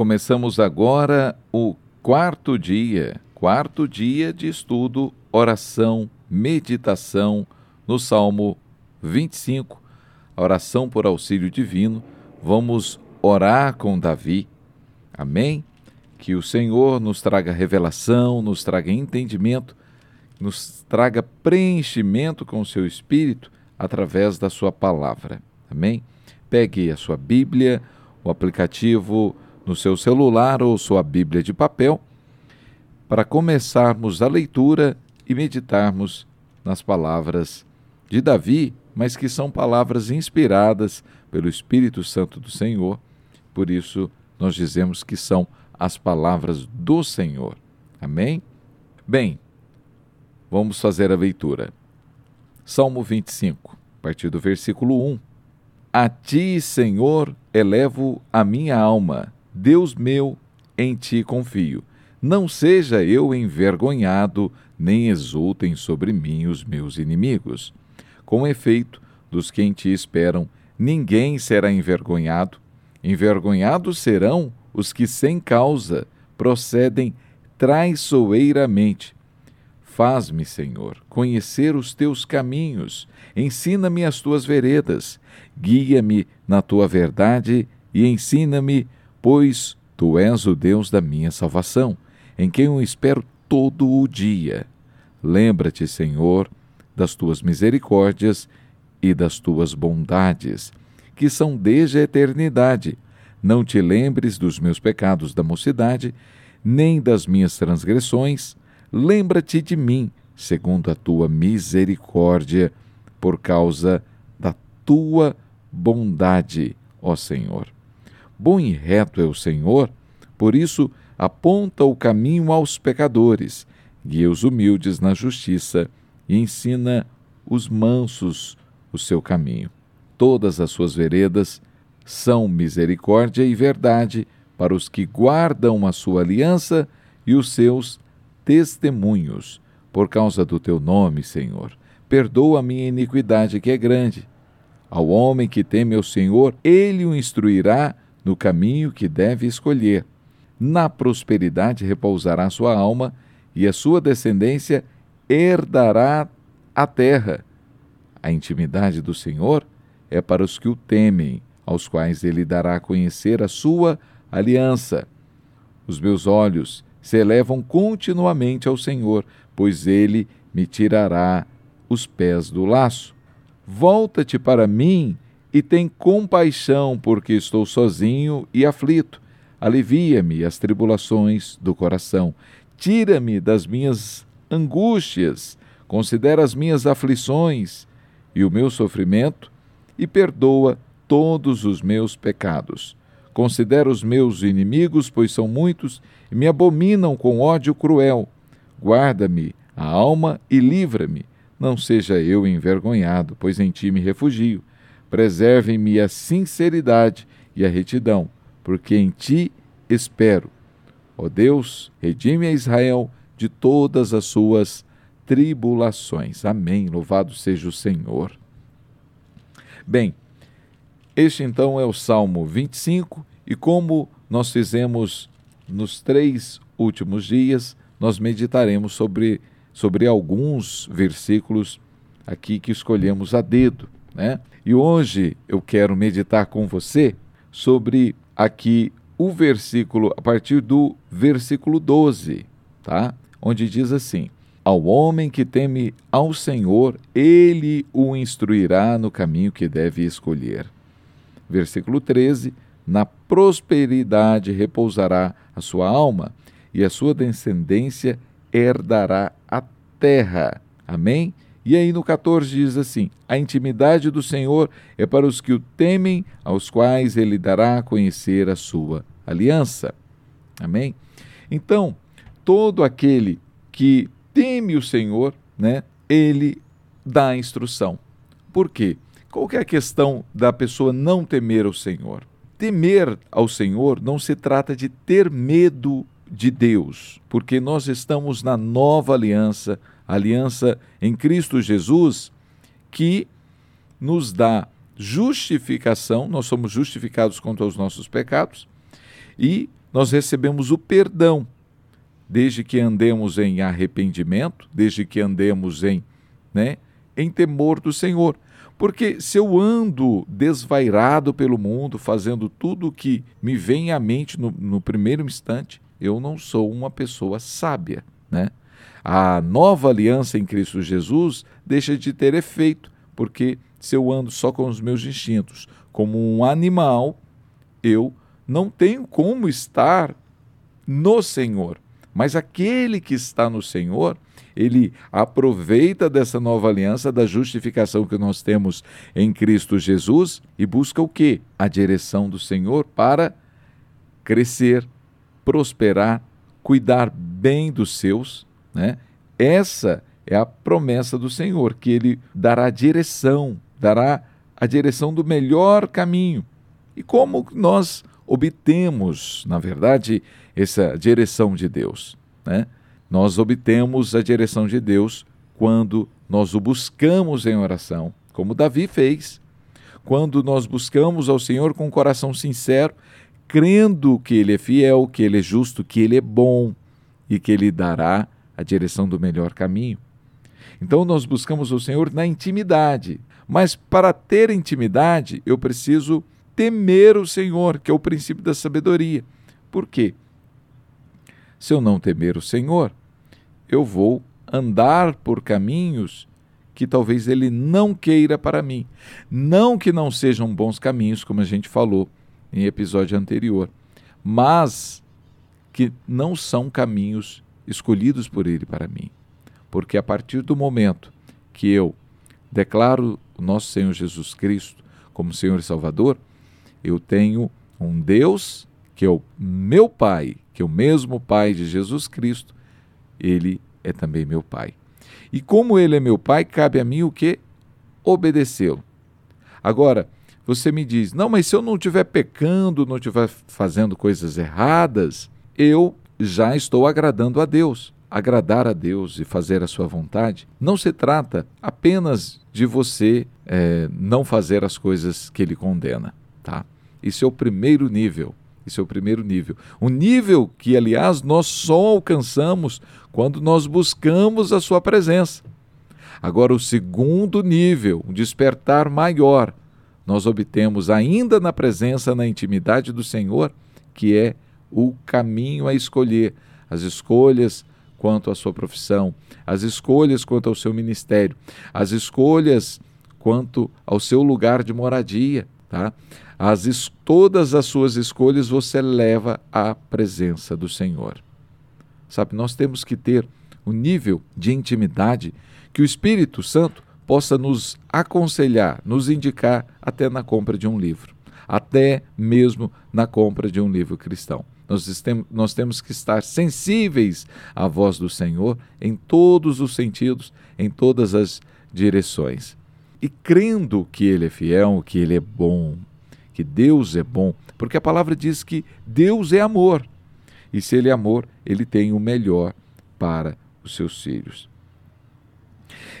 Começamos agora o quarto dia, quarto dia de estudo, oração, meditação no Salmo 25, a oração por auxílio divino. Vamos orar com Davi. Amém? Que o Senhor nos traga revelação, nos traga entendimento, nos traga preenchimento com o seu espírito através da sua palavra. Amém? Pegue a sua Bíblia, o aplicativo no seu celular ou sua Bíblia de papel, para começarmos a leitura e meditarmos nas palavras de Davi, mas que são palavras inspiradas pelo Espírito Santo do Senhor. Por isso, nós dizemos que são as palavras do Senhor. Amém? Bem, vamos fazer a leitura. Salmo 25, a partir do versículo 1. A ti, Senhor, elevo a minha alma Deus meu, em ti confio. Não seja eu envergonhado, nem exultem sobre mim os meus inimigos. Com efeito, dos que em ti esperam, ninguém será envergonhado. Envergonhados serão os que sem causa procedem traiçoeiramente. Faz-me, Senhor, conhecer os teus caminhos, ensina-me as tuas veredas, guia-me na tua verdade e ensina-me pois tu és o Deus da minha salvação, em quem eu espero todo o dia. Lembra-te, Senhor, das tuas misericórdias e das tuas bondades, que são desde a eternidade. Não te lembres dos meus pecados da mocidade, nem das minhas transgressões. Lembra-te de mim, segundo a tua misericórdia, por causa da tua bondade, ó Senhor. Bom e reto é o Senhor, por isso aponta o caminho aos pecadores, guia os humildes na justiça e ensina os mansos o seu caminho. Todas as suas veredas são misericórdia e verdade para os que guardam a sua aliança e os seus testemunhos. Por causa do teu nome, Senhor, perdoa a minha iniquidade que é grande. Ao homem que teme ao Senhor, ele o instruirá no caminho que deve escolher. Na prosperidade repousará sua alma, e a sua descendência herdará a terra. A intimidade do Senhor é para os que o temem, aos quais ele dará a conhecer a sua aliança. Os meus olhos se elevam continuamente ao Senhor, pois ele me tirará os pés do laço. Volta-te para mim e tem compaixão, porque estou sozinho e aflito. Alivia-me as tribulações do coração. Tira-me das minhas angústias. Considera as minhas aflições e o meu sofrimento e perdoa todos os meus pecados. Considera os meus inimigos, pois são muitos, e me abominam com ódio cruel. Guarda-me a alma e livra-me. Não seja eu envergonhado, pois em ti me refugio preservem-me a sinceridade e a retidão, porque em ti espero. Ó Deus, redime a Israel de todas as suas tribulações. Amém. Louvado seja o Senhor. Bem, este então é o Salmo 25, e como nós fizemos nos três últimos dias, nós meditaremos sobre, sobre alguns versículos aqui que escolhemos a dedo, né? E hoje eu quero meditar com você sobre aqui o versículo, a partir do versículo 12, tá? Onde diz assim: Ao homem que teme ao Senhor, ele o instruirá no caminho que deve escolher. Versículo 13: Na prosperidade repousará a sua alma, e a sua descendência herdará a terra. Amém? E aí no 14 diz assim: A intimidade do Senhor é para os que o temem, aos quais ele dará a conhecer a sua aliança. Amém? Então, todo aquele que teme o Senhor, né, ele dá a instrução. Por quê? Qual é a questão da pessoa não temer o Senhor? Temer ao Senhor não se trata de ter medo de Deus, porque nós estamos na nova aliança, aliança em Cristo Jesus, que nos dá justificação, nós somos justificados quanto aos nossos pecados, e nós recebemos o perdão, desde que andemos em arrependimento, desde que andemos em, né, em temor do Senhor. Porque se eu ando desvairado pelo mundo, fazendo tudo o que me vem à mente no, no primeiro instante, eu não sou uma pessoa sábia, né? A nova aliança em Cristo Jesus deixa de ter efeito, porque se eu ando só com os meus instintos, como um animal, eu não tenho como estar no Senhor. Mas aquele que está no Senhor, ele aproveita dessa nova aliança, da justificação que nós temos em Cristo Jesus e busca o quê? A direção do Senhor para crescer, prosperar, cuidar bem dos seus, né? Essa é a promessa do Senhor, que ele dará direção, dará a direção do melhor caminho. E como nós obtemos, na verdade, essa direção de Deus? Né? Nós obtemos a direção de Deus quando nós o buscamos em oração, como Davi fez. Quando nós buscamos ao Senhor com um coração sincero, crendo que Ele é fiel, que Ele é justo, que Ele é bom e que Ele dará a direção do melhor caminho. Então nós buscamos o Senhor na intimidade. Mas para ter intimidade, eu preciso temer o Senhor, que é o princípio da sabedoria. Por quê? Se eu não temer o Senhor, eu vou andar por caminhos que talvez ele não queira para mim. Não que não sejam bons caminhos, como a gente falou em episódio anterior, mas que não são caminhos escolhidos por ele para mim. Porque a partir do momento que eu declaro o nosso Senhor Jesus Cristo como Senhor e Salvador, eu tenho um Deus que é o meu Pai, que é o mesmo Pai de Jesus Cristo, ele é também meu Pai. E como ele é meu Pai, cabe a mim o que? Obedecê-lo. Agora, você me diz, não, mas se eu não estiver pecando, não estiver fazendo coisas erradas, eu já estou agradando a Deus. Agradar a Deus e fazer a sua vontade não se trata apenas de você é, não fazer as coisas que ele condena, tá? Isso é o primeiro nível. Esse é o primeiro nível. O nível que, aliás, nós só alcançamos quando nós buscamos a Sua presença. Agora, o segundo nível, um despertar maior, nós obtemos ainda na presença, na intimidade do Senhor, que é o caminho a escolher, as escolhas quanto à sua profissão, as escolhas quanto ao seu ministério, as escolhas quanto ao seu lugar de moradia, tá? As, todas as suas escolhas você leva à presença do Senhor. Sabe, nós temos que ter um nível de intimidade que o Espírito Santo possa nos aconselhar, nos indicar até na compra de um livro, até mesmo na compra de um livro cristão. Nós, nós temos que estar sensíveis à voz do Senhor em todos os sentidos, em todas as direções. E crendo que Ele é fiel, que Ele é bom, que Deus é bom, porque a palavra diz que Deus é amor. E se Ele é amor, Ele tem o melhor para os seus filhos.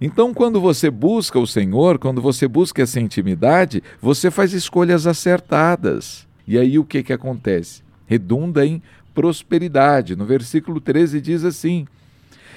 Então, quando você busca o Senhor, quando você busca essa intimidade, você faz escolhas acertadas. E aí o que, que acontece? Redunda em prosperidade. No versículo 13 diz assim: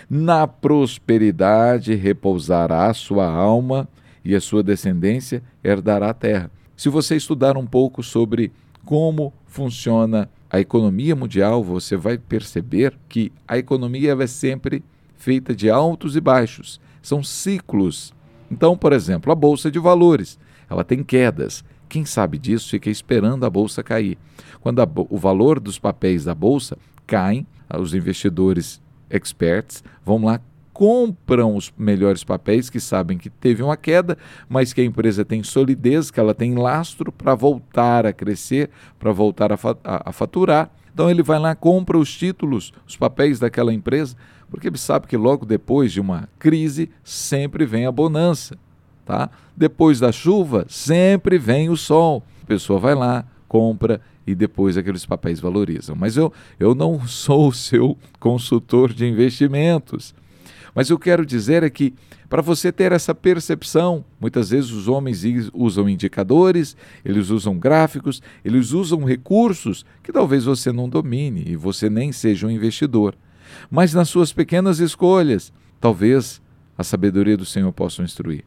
Na prosperidade repousará a sua alma e a sua descendência herdará a terra. Se você estudar um pouco sobre como funciona a economia mundial, você vai perceber que a economia é sempre feita de altos e baixos, são ciclos. Então, por exemplo, a bolsa de valores, ela tem quedas. Quem sabe disso fica esperando a bolsa cair. Quando o valor dos papéis da bolsa caem, os investidores experts vão lá compram os melhores papéis, que sabem que teve uma queda, mas que a empresa tem solidez, que ela tem lastro para voltar a crescer, para voltar a, a, a faturar. Então ele vai lá, compra os títulos, os papéis daquela empresa, porque ele sabe que logo depois de uma crise sempre vem a bonança. Tá? Depois da chuva, sempre vem o sol. A pessoa vai lá, compra e depois aqueles papéis valorizam. Mas eu, eu não sou o seu consultor de investimentos. Mas eu quero dizer é que, para você ter essa percepção, muitas vezes os homens usam indicadores, eles usam gráficos, eles usam recursos que talvez você não domine e você nem seja um investidor. Mas nas suas pequenas escolhas, talvez a sabedoria do Senhor possa instruir.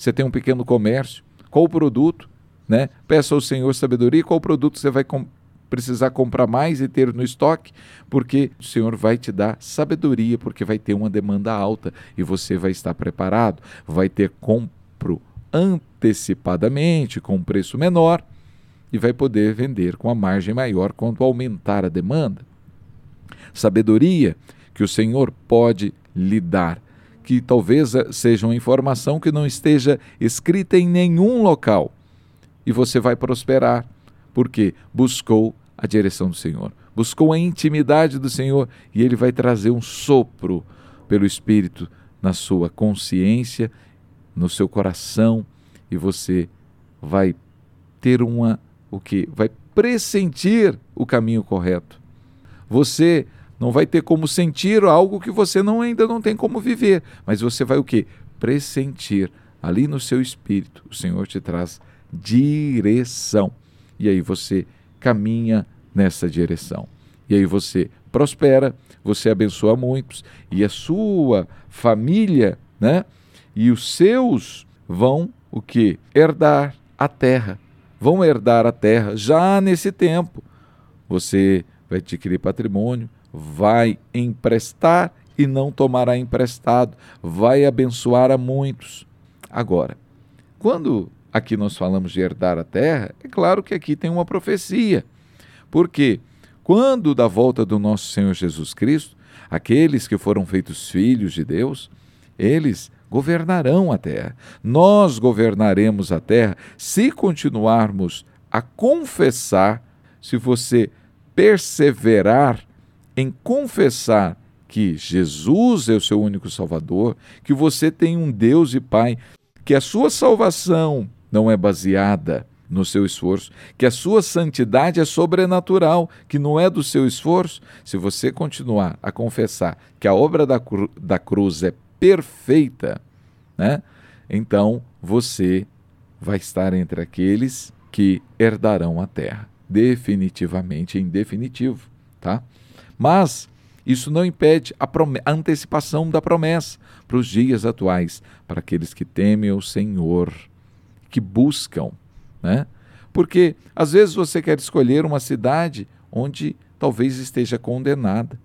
Você tem um pequeno comércio, qual o produto? Né? Peça ao Senhor sabedoria, qual produto você vai com precisar comprar mais e ter no estoque, porque o Senhor vai te dar sabedoria, porque vai ter uma demanda alta e você vai estar preparado, vai ter compro antecipadamente com um preço menor e vai poder vender com a margem maior quando aumentar a demanda. Sabedoria que o Senhor pode lhe dar, que talvez seja uma informação que não esteja escrita em nenhum local. E você vai prosperar, porque buscou a direção do Senhor, buscou a intimidade do Senhor e ele vai trazer um sopro pelo Espírito na sua consciência, no seu coração e você vai ter uma o que vai pressentir o caminho correto. Você não vai ter como sentir algo que você não ainda não tem como viver, mas você vai o que? Pressentir ali no seu espírito. O Senhor te traz direção. E aí você caminha nessa direção. E aí você prospera, você abençoa muitos e a sua família, né? E os seus vão o que? Herdar a terra. Vão herdar a terra já nesse tempo. Você vai adquirir patrimônio, vai emprestar e não tomará emprestado, vai abençoar a muitos. Agora, quando aqui nós falamos de herdar a terra, é claro que aqui tem uma profecia. Porque quando da volta do nosso Senhor Jesus Cristo, aqueles que foram feitos filhos de Deus, eles governarão a terra. Nós governaremos a terra se continuarmos a confessar, se você perseverar em confessar que Jesus é o seu único Salvador, que você tem um Deus e Pai, que a sua salvação não é baseada no seu esforço, que a sua santidade é sobrenatural, que não é do seu esforço. Se você continuar a confessar que a obra da, cru da cruz é perfeita, né? então você vai estar entre aqueles que herdarão a terra, definitivamente, em definitivo. Tá? Mas isso não impede a, a antecipação da promessa para os dias atuais, para aqueles que temem o Senhor, que buscam né? Porque às vezes você quer escolher uma cidade onde talvez esteja condenada,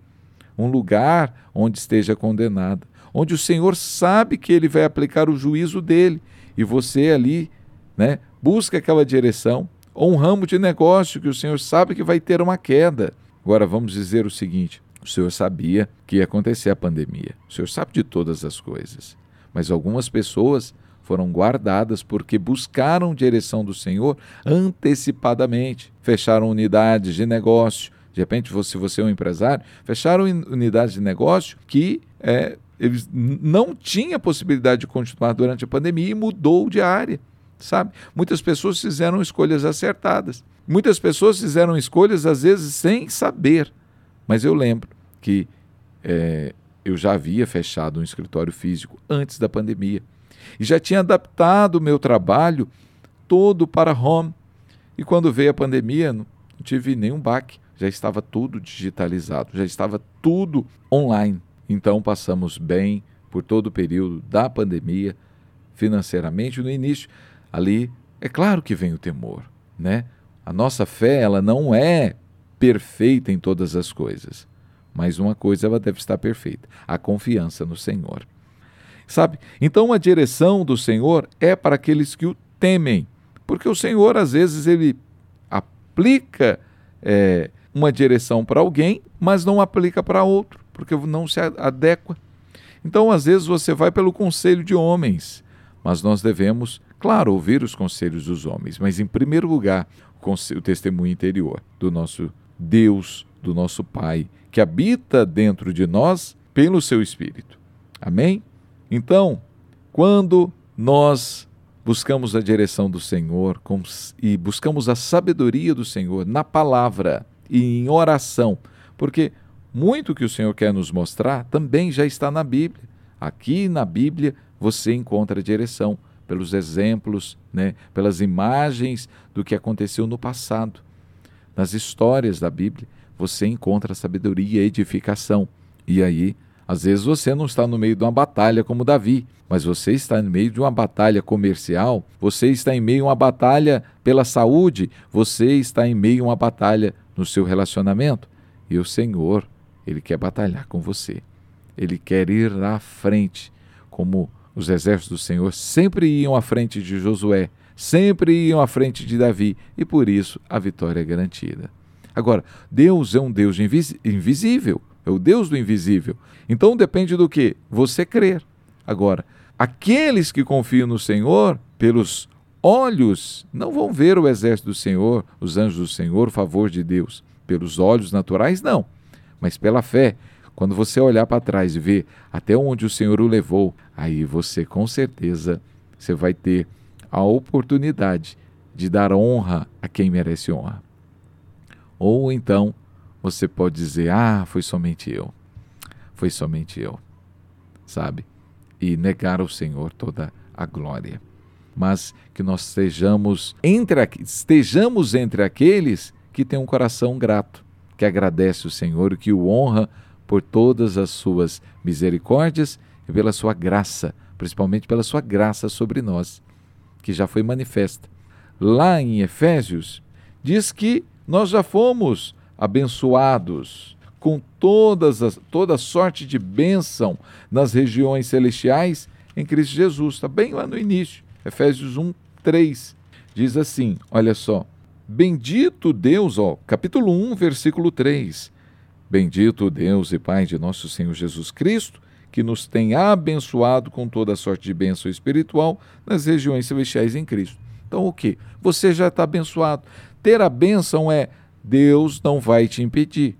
um lugar onde esteja condenada, onde o Senhor sabe que ele vai aplicar o juízo dele e você ali, né, busca aquela direção, ou um ramo de negócio que o Senhor sabe que vai ter uma queda. Agora vamos dizer o seguinte: o Senhor sabia que ia acontecer a pandemia. O Senhor sabe de todas as coisas. Mas algumas pessoas foram guardadas porque buscaram direção do Senhor antecipadamente. Fecharam unidades de negócio. De repente, se você é um empresário, fecharam unidades de negócio que é, eles não tinham possibilidade de continuar durante a pandemia e mudou de área, sabe? Muitas pessoas fizeram escolhas acertadas. Muitas pessoas fizeram escolhas, às vezes, sem saber. Mas eu lembro que é, eu já havia fechado um escritório físico antes da pandemia e já tinha adaptado o meu trabalho todo para home. E quando veio a pandemia, não tive nenhum baque, já estava tudo digitalizado, já estava tudo online. Então passamos bem por todo o período da pandemia, financeiramente no início. Ali, é claro que vem o temor, né? A nossa fé, ela não é perfeita em todas as coisas, mas uma coisa ela deve estar perfeita: a confiança no Senhor. Sabe? Então a direção do Senhor é para aqueles que o temem, porque o Senhor às vezes ele aplica é, uma direção para alguém, mas não aplica para outro, porque não se adequa. Então às vezes você vai pelo conselho de homens, mas nós devemos, claro, ouvir os conselhos dos homens, mas em primeiro lugar o testemunho interior do nosso Deus, do nosso Pai, que habita dentro de nós pelo seu Espírito. Amém? Então, quando nós buscamos a direção do Senhor e buscamos a sabedoria do Senhor na palavra e em oração, porque muito que o Senhor quer nos mostrar também já está na Bíblia. Aqui na Bíblia você encontra direção pelos exemplos, né, pelas imagens do que aconteceu no passado. Nas histórias da Bíblia, você encontra sabedoria e edificação. E aí, às vezes você não está no meio de uma batalha como Davi, mas você está no meio de uma batalha comercial, você está em meio a uma batalha pela saúde, você está em meio a uma batalha no seu relacionamento. E o Senhor, Ele quer batalhar com você. Ele quer ir à frente, como os exércitos do Senhor sempre iam à frente de Josué, sempre iam à frente de Davi, e por isso a vitória é garantida. Agora, Deus é um Deus invisível, é o Deus do invisível. Então depende do que? Você crer. Agora, aqueles que confiam no Senhor, pelos olhos, não vão ver o exército do Senhor, os anjos do Senhor, o favor de Deus. Pelos olhos naturais, não, mas pela fé. Quando você olhar para trás e ver até onde o Senhor o levou, aí você com certeza você vai ter a oportunidade de dar honra a quem merece honra. Ou então você pode dizer: "Ah, foi somente eu". Foi somente eu. Sabe? E negar ao Senhor toda a glória. Mas que nós estejamos entre, estejamos entre aqueles que têm um coração grato, que agradece o Senhor que o honra por todas as suas misericórdias e pela sua graça, principalmente pela sua graça sobre nós, que já foi manifesta. Lá em Efésios, diz que nós já fomos abençoados com todas as, toda sorte de bênção nas regiões celestiais em Cristo Jesus. Está bem lá no início, Efésios 1, 3. Diz assim: olha só. Bendito Deus, ó, capítulo 1, versículo 3 Bendito Deus e Pai de nosso Senhor Jesus Cristo, que nos tem abençoado com toda sorte de bênção espiritual nas regiões celestiais em Cristo. Então, o que? Você já está abençoado. Ter a bênção é Deus não vai te impedir.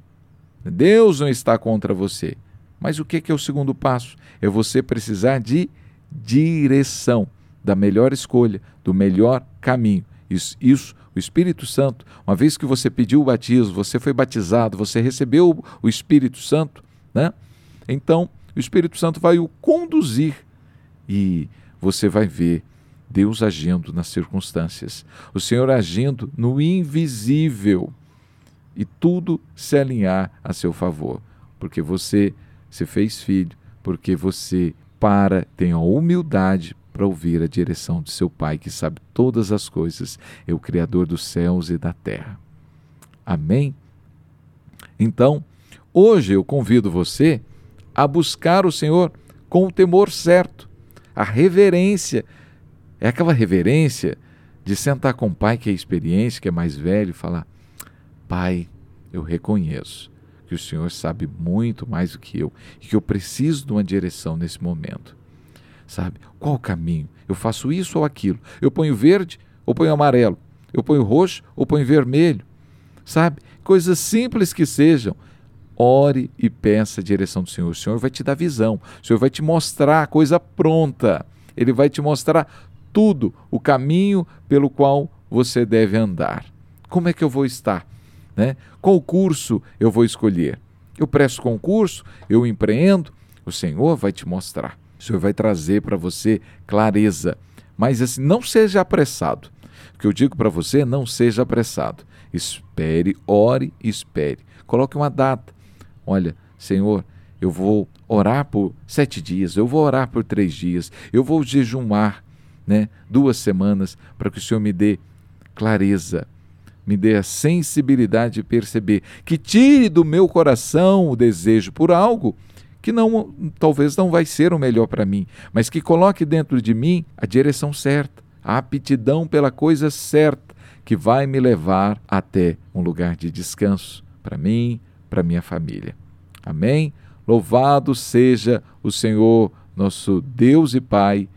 Deus não está contra você. Mas o que é o segundo passo? É você precisar de direção, da melhor escolha, do melhor caminho. Isso, isso o Espírito Santo, uma vez que você pediu o batismo, você foi batizado, você recebeu o Espírito Santo, né? Então, o Espírito Santo vai o conduzir e você vai ver Deus agindo nas circunstâncias, o Senhor agindo no invisível e tudo se alinhar a seu favor, porque você se fez filho, porque você para, tem a humildade para ouvir a direção de seu Pai, que sabe todas as coisas, é o Criador dos céus e da terra. Amém? Então, hoje eu convido você a buscar o Senhor com o temor certo, a reverência. É aquela reverência de sentar com o pai que é experiente, que é mais velho, e falar: Pai, eu reconheço que o Senhor sabe muito mais do que eu e que eu preciso de uma direção nesse momento sabe? Qual o caminho? Eu faço isso ou aquilo? Eu ponho verde ou ponho amarelo? Eu ponho roxo ou ponho vermelho? Sabe? Coisas simples que sejam. Ore e peça a direção do Senhor. O Senhor vai te dar visão. O Senhor vai te mostrar a coisa pronta. Ele vai te mostrar tudo, o caminho pelo qual você deve andar. Como é que eu vou estar? Né? Qual curso eu vou escolher? Eu presto concurso? Eu empreendo? O Senhor vai te mostrar. O Senhor vai trazer para você clareza. Mas assim, não seja apressado. O que eu digo para você, não seja apressado. Espere, ore e espere. Coloque uma data. Olha, Senhor, eu vou orar por sete dias, eu vou orar por três dias, eu vou jejumar né, duas semanas para que o Senhor me dê clareza, me dê a sensibilidade de perceber, que tire do meu coração o desejo por algo que não talvez não vai ser o melhor para mim, mas que coloque dentro de mim a direção certa, a aptidão pela coisa certa, que vai me levar até um lugar de descanso para mim, para minha família. Amém? Louvado seja o Senhor, nosso Deus e Pai,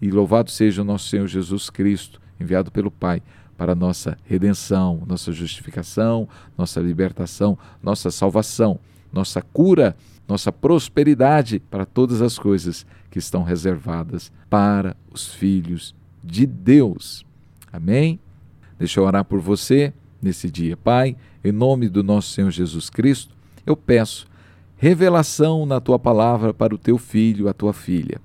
e louvado seja o nosso Senhor Jesus Cristo, enviado pelo Pai para nossa redenção, nossa justificação, nossa libertação, nossa salvação, nossa cura nossa prosperidade para todas as coisas que estão reservadas para os filhos de Deus. Amém? Deixa eu orar por você nesse dia. Pai, em nome do nosso Senhor Jesus Cristo, eu peço, revelação na tua palavra para o teu filho, a tua filha.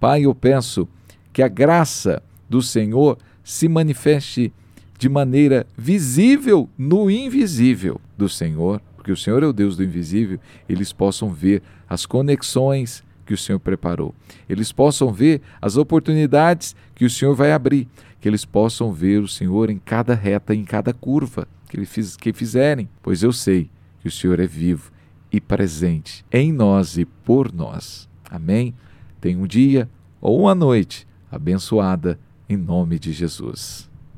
Pai, eu peço que a graça do Senhor se manifeste de maneira visível no invisível do Senhor, porque o Senhor é o Deus do invisível, eles possam ver as conexões que o Senhor preparou, eles possam ver as oportunidades que o Senhor vai abrir, que eles possam ver o Senhor em cada reta, em cada curva que, ele fiz, que fizerem, pois eu sei que o Senhor é vivo e presente em nós e por nós. Amém? Tenha um dia ou uma noite abençoada em nome de Jesus.